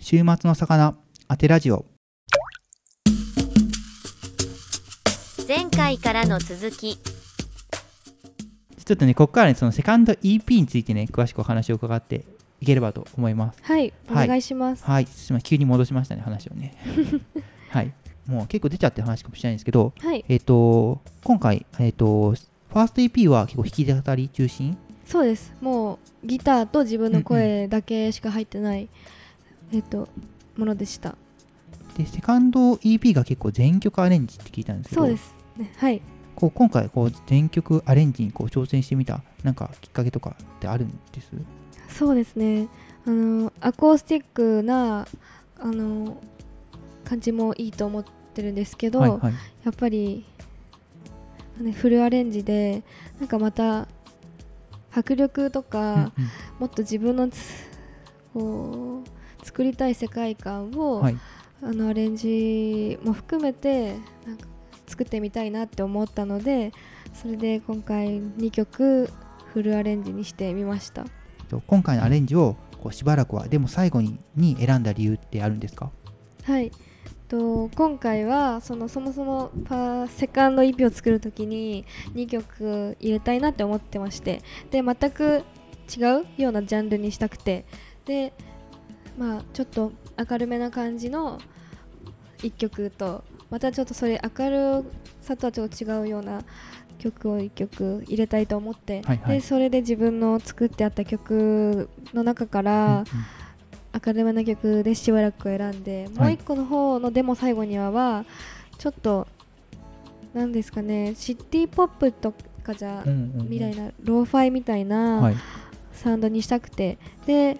週末の魚当てラジオ。前回からの続き。ちょっとねここからねそのセカンド EP についてね詳しくお話を伺っていければと思います。はい、おはい。願いします。はい。すみません急に戻しましたね話をね。はい。もう結構出ちゃってる話かもしれないんですけどはい、えっ、と今回えっ、とファースト EP は結構弾き語り中心？そうです。もうギターと自分の声だけしか入ってない、えっとものでした。でセカンド EP が結構全曲アレンジって聞いたんですけどそうです。ね、はい。こう今回こう全曲アレンジにこう挑戦してみたなんかきっかけとかってあるんです？そうですね。あのアコースティックなあの感じもいいと思ってるんですけど、はいはいやっぱり、ね、フルアレンジでなんかまた迫力とか、うんうんもっと自分のつこう作りたい世界観を、はい。あのアレンジも含めてなんか作ってみたいなって思ったのでそれで今回2曲フルアレンジにしてみました。と今回のアレンジをこうしばらくはでも最後にに選んだ理由ってあるんですか？はい。と今回はそのそもそもパセカンド EP を作る時に2曲入れたいなって思ってましてで全く違うようなジャンルにしたくてでまあちょっと明るめな感じの1曲とまたちょっとそれ明るさとはちょっと違うような曲を1曲入れたいと思って、はいはい。でそれで自分の作ってあった曲の中かうんら、明るめな曲でしばらく選んで、もう一個の方のデモ最後にははちょっとなんですかねシティポップとかじゃみたいなローファイみたいはない。サウンドにしたくて、で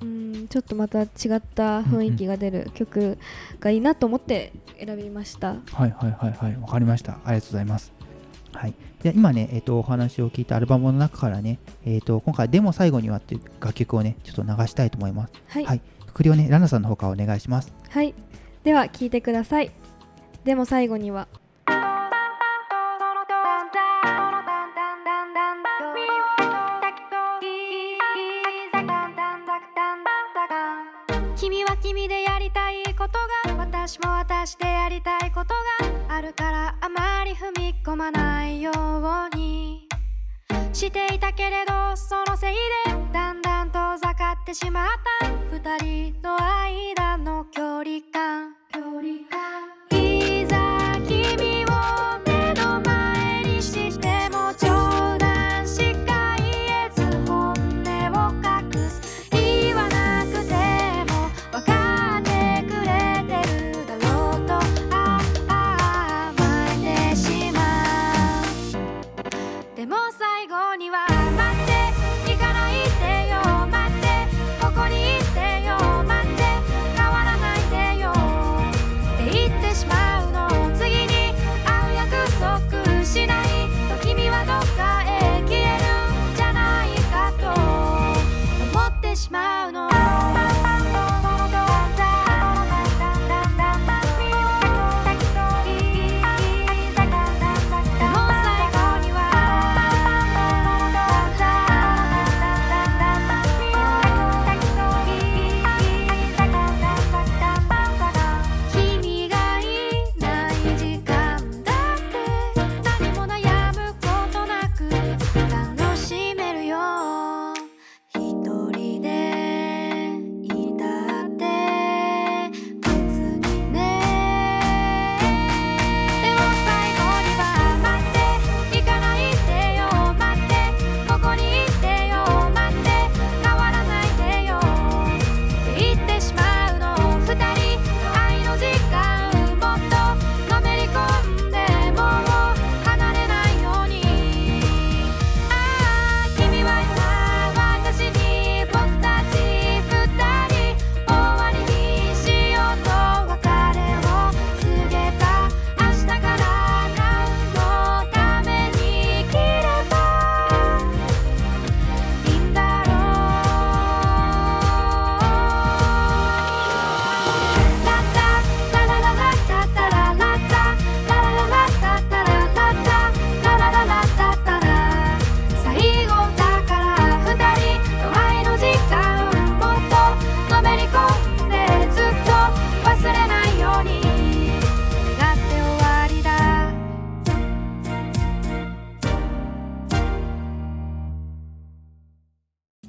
うんちょっとまた違った雰囲気が出る曲がいいなと思って選びました、はいはいはいはい。わかりました。ありがとうございます。はい。で今ね、えっとお話を聞いたアルバムの中からね、えっと今回デモ最後にはっていう楽曲をねちょっと流したいと思います。はい、はい。をねラナさんの方からお願いします。はい、では聴いてください。でも最後にはしてやりたいことがあるからあまり踏み込まないように。していたけれどそのせいでだんだん遠ざかってしまった。二人の間の距離感。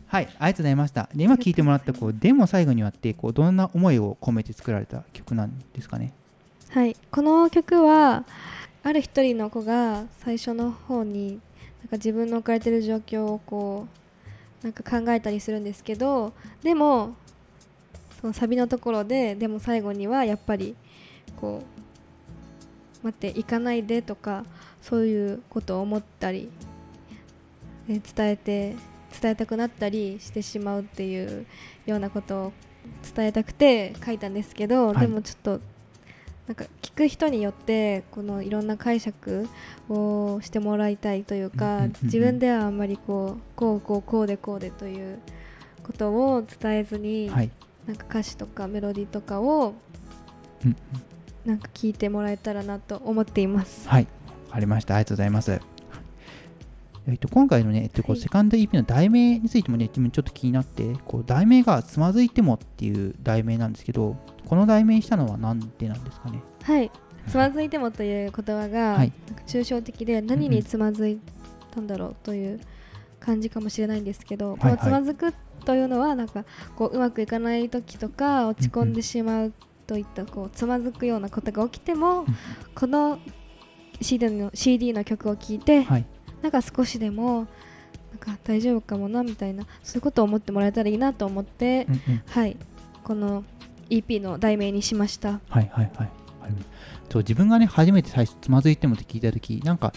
はい、ありがとうございました。で今聴いてもらったこう「でも最後には」ってこうどんな思いを込めて作られた曲なんですかね？はい、この曲はある一人の子が最初の方になんか自分の置かれてる状況をこうなんか考えたりするんですけどでもそのサビのところででも最後にはやっぱりこう待って行かないでとかそういうことを思ったりえ伝えて伝えたくなったりしてしまうっていうようなことを伝えたくて書いたんですけど、はいでもちょっとなんか聞く人によってこのいろんな解釈をしてもらいたいというか自分ではあんまりこうこうこうこうでこうでということを伝えずに、はい、なんか歌詞とかメロディーとかをうんなんか聞いてもらえたらなと思っています。はい、わかりました。ありがとうございます。えっと、今回のね、えっと、こうはい。セカンド EP の題名についてもね、自分ちょっと気になって、こう題名がつまずいてもっていう題名なんですけど、この題名にしたのはなんでなんですかね？はい。つまずいてもという言葉が、抽象的で何につまずいたんだろうという感じかもしれないんですけど、このつまずくというのはなんかこううまくいかない時とか落ち込んでしまうといったこうつまずくようなことが起きても、んこの CD の CD の曲を聴いて、はい、なんか少しでもなんか大丈夫かもなみたいなそういうことを思ってもらえたらいいなと思って、うんうん、はい。この EP の題名にしました。はいはいはい。そう自分がね、初めて最初つまずいてもって聞いたとき、なんか、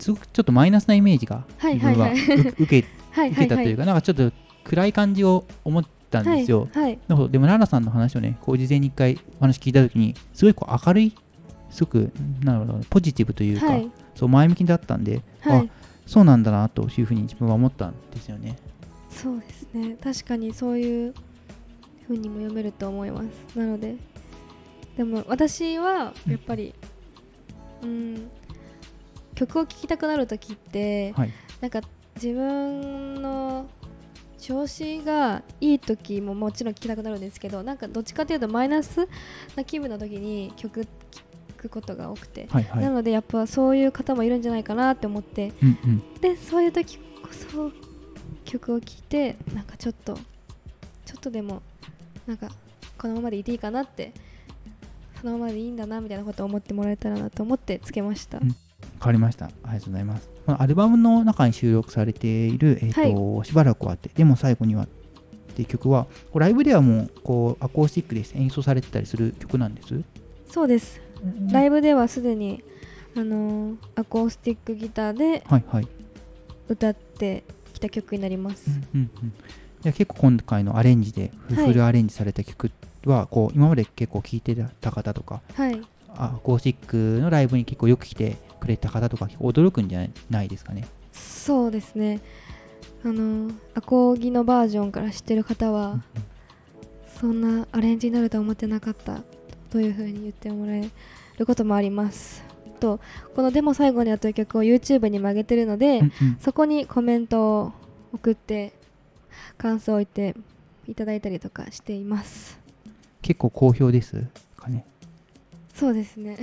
すごくちょっとマイナスなイメージがはい自分は はい受けたというか、なんかちょっと暗い感じを思ったんですよ。はいはい。でも、ララさんの話をね、こう事前に一回お話聞いたときに、すごいこう明るい、すごく、なるほど、ポジティブというか、はい。そう前向きだったんで、はい。あそうなんだなというふうに自分は思ったんですよね。そうですね確かにそういう風にも読めると思いますなのででも私はやっぱりうん曲を聴きたくなる時って、はい。なんか自分の調子がいい時ももちろん聴きたくなるんですけどなんかどっちかというとマイナスな気分の時に曲聴くことが多くて、はいはい。なのでやっぱそういう方もいるんじゃないかなって思ってうんうん。でそういう時こそ曲を聴いてなんかちょっとちょっとでもなんかこのままでいていいかなってそのままでいいんだなみたいなことを思ってもらえたらなと思ってつけました、うんわかりました。ありがとうございます。アルバムの中に収録されている、えーとしばらくはって、でも最後にはっていう曲は、ライブではもうこうアコースティックで演奏されてたりする曲なんです？そうですライブではすでにあのーアコースティックギターではいはい。歌ってきた曲になります、うんうんうん、じゃあ結構今回のアレンジでフルアレンジされた曲はこう今まで結構聴いてた方とかはい。あアコースティックのライブに結構よく来てくれた方とか驚くんじゃないですかね。そうですね。あのーアコーギのバージョンから知ってる方は、そんなアレンジになるとは思ってなかったというふうに言ってもらえることもありますとこの「でも最後には」という曲を YouTube にも上げてるので、うんうんそこにコメントを送って感想を言っていただいたりとかしています結構好評ですかね。そうですね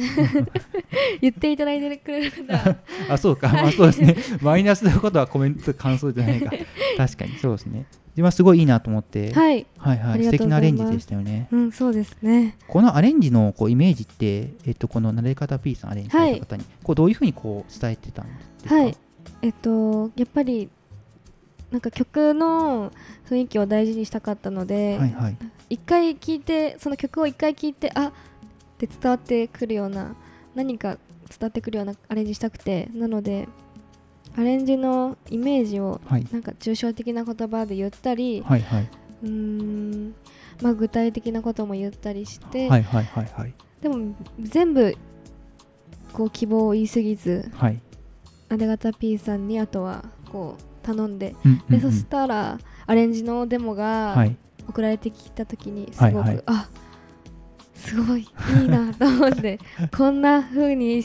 言っていただいてくれる方はあ、そうか。まあそうですね。マイナスなことはコメント、感想じゃないか。確かにそうですね。自分はすごいいいなと思って、はいはいはい。素敵なアレンジでしたよね。うんそうですねこのアレンジのこうイメージって、えっと、この慣れ方 P さんアレンジされた方に、こうどういうふうにこう伝えてたんですか？はいえっとやっぱりなんか曲の雰囲気を大事にしたかったので、はいはい。一回聴いてその曲を一回聴いてあって伝わってくるような何か伝わってくるようなアレンジしたくてなのでアレンジのイメージをはい。なんか抽象的な言葉で言ったり、はいはい。うーんまあ具体的なことも言ったりして、はいはいはいはい。でも全部こう希望を言い過ぎずはい。あれがた P さんにあとはこう頼んでうんうんうんでそしたらアレンジのデモが、はい。送られてきた時にすごく、はいはいあすごいいいなと思って こんな風に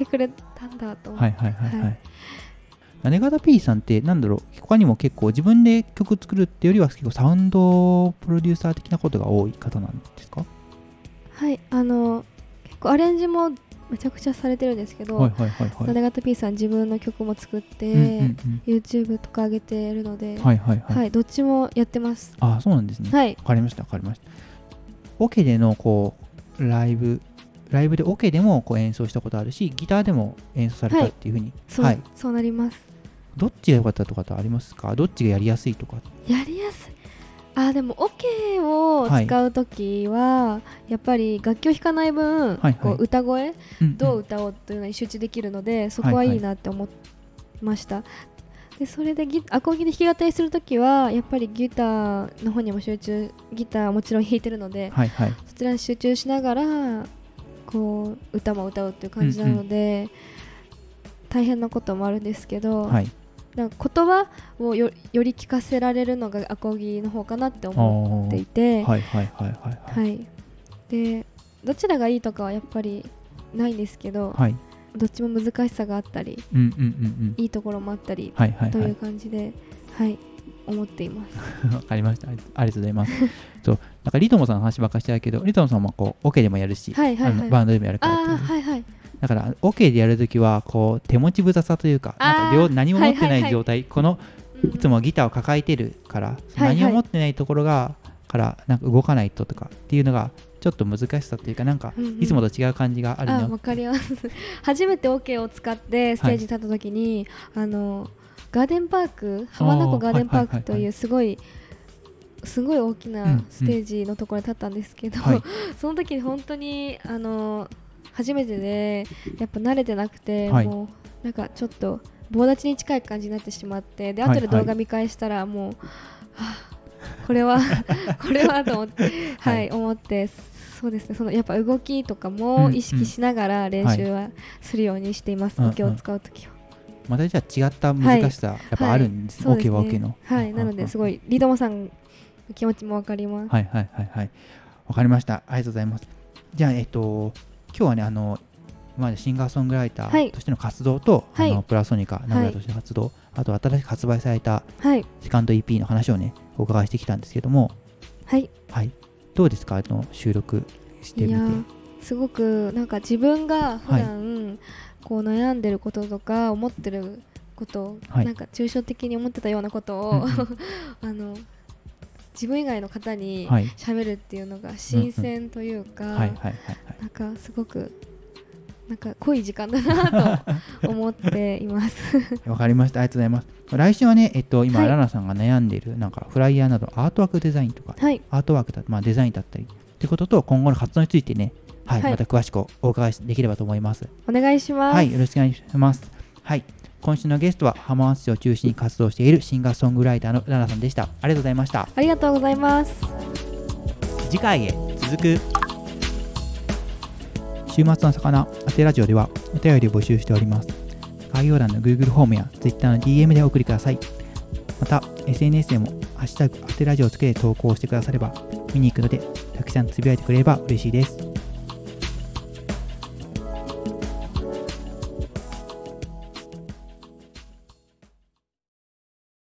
てくれたんだと思って、はいはいはいははい。い。姉方 P さんってなんだろう？他にも結構自分で曲作るってよりは結構サウンドプロデューサー的なことが多い方なんですか？はいあの結構アレンジもめちゃくちゃされてるんですけど、はいはいはいはい。P さん自分の曲も作って、うんうん YouTube とか上げてるので、うんはいはいはい、はい、どっちもやってます。あそうなんですね、はい、わかりましたわかりました。オケでのこうライブライブでオケでもこう演奏したことあるしギターでも演奏されたっていうふうに、そう、はい。そうなります。どっちが良かったとかってありますか？どっちがやりやすいとかやりやすい。あでもオケを使うときは、やっぱり楽器を弾かない分、はいはい。こう歌声うんどう歌おうというのに集中できるので、そこはいいなって思いました。でそれでギアコギで弾き語りするときはやっぱりギターの方にも集中ギターはもちろん弾いてるのではいはい。そちらに集中しながらこう歌も歌うっていう感じなので、大変なこともあるんですけど、はい。なんか言葉をよより聞かせられるのがアコギの方かなって思っていて、はいはいはいはいはい。はい、でどちらがいいとかはやっぱりないんですけど、はい。どっちも難しさがあったりうんうんうんうん。いいところもあったりはいはいはい。という感じで、はい思っています。わかりました。ありがとうございます。そうなんかリトモさんの話ばっかりしてたけどリトモさんもこうオケでもやるし、はいはいはい。バンドでもやるからはいはい。だからオケでやるときはこう手持ち無沙汰というかなんか両何も持ってはいはいはいない。状態、このうんいつもギターを抱えてるから、はいはい何も持ってないところがからなんか動かないととかっていうのがちょっと難しさというかなんかうんうん。いつもと違う感じがあるあの、わかります。初めてオケを使ってステージに立った時に、あのガーデンパーク浜名湖ガーデンパークとはいはいはいはい。いうすごいすごい大きうんうなん。ステージのところに立ったんですけど、はい。その時本当にあの初めてでやっぱ慣れてなくて、はい。もうなんかちょっと棒立ちに近い感じになってしまってではい後で動画見返したらもう、はあこれは これはと思ってははいい、思ってそうですね。そのやっぱ動きとかも意識しながら練習はするようにしています、うんうん。を使う時は、またじゃあ違った難しさやっぱあるんです、そうオケはオケの。はい。なのですごいリドモさんの気持ちもわかります。はいはいはい。はい。わかりました。ありがとうございます。じゃあえっと今日はねあの今までシンガーソングライタはい。ーとしての活動と、はい。あのプラソニカ名古屋としての活動、あと新しく発売されたはい。セカンド EP の話をねお伺いしてきたんですけども。はい。はい。どうですか？あの収録してみてすごくなんか自分が普段、こう悩んでることとか思ってること、はい。なんか抽象的に思ってたようなことを、うんうん。あの自分以外の方にはい。喋るっていうのが新鮮というか、はいはいはいはい。なんかすごくなんか濃い時間だなと思っています。わかりました。ありがとうございます。来週はねえっと今、はい。ラナさんが悩んでいるなんかフライヤーなどアートワークデザインとかはい、アートワークだ、まあ、デザインだったりってことと今後の活動についてねはい、はいまた詳しくお伺いできればと思いますお願いします。はい、よろしくお願いします。はい、今週のゲストは浜松市を中心に活動しているシンガーソングライターのラナさんでした。ありがとうございました。ありがとうございます。次回へ続く。週末の魚、当てラジオではお便りを募集しております。概要欄の Google フォームや Twitter の DM でお送りください。また、SNS でも、ハッシュタグ当てラジオをつけて投稿してくだされば、見に行くので、たくさんつぶやいてくれれば嬉しいです。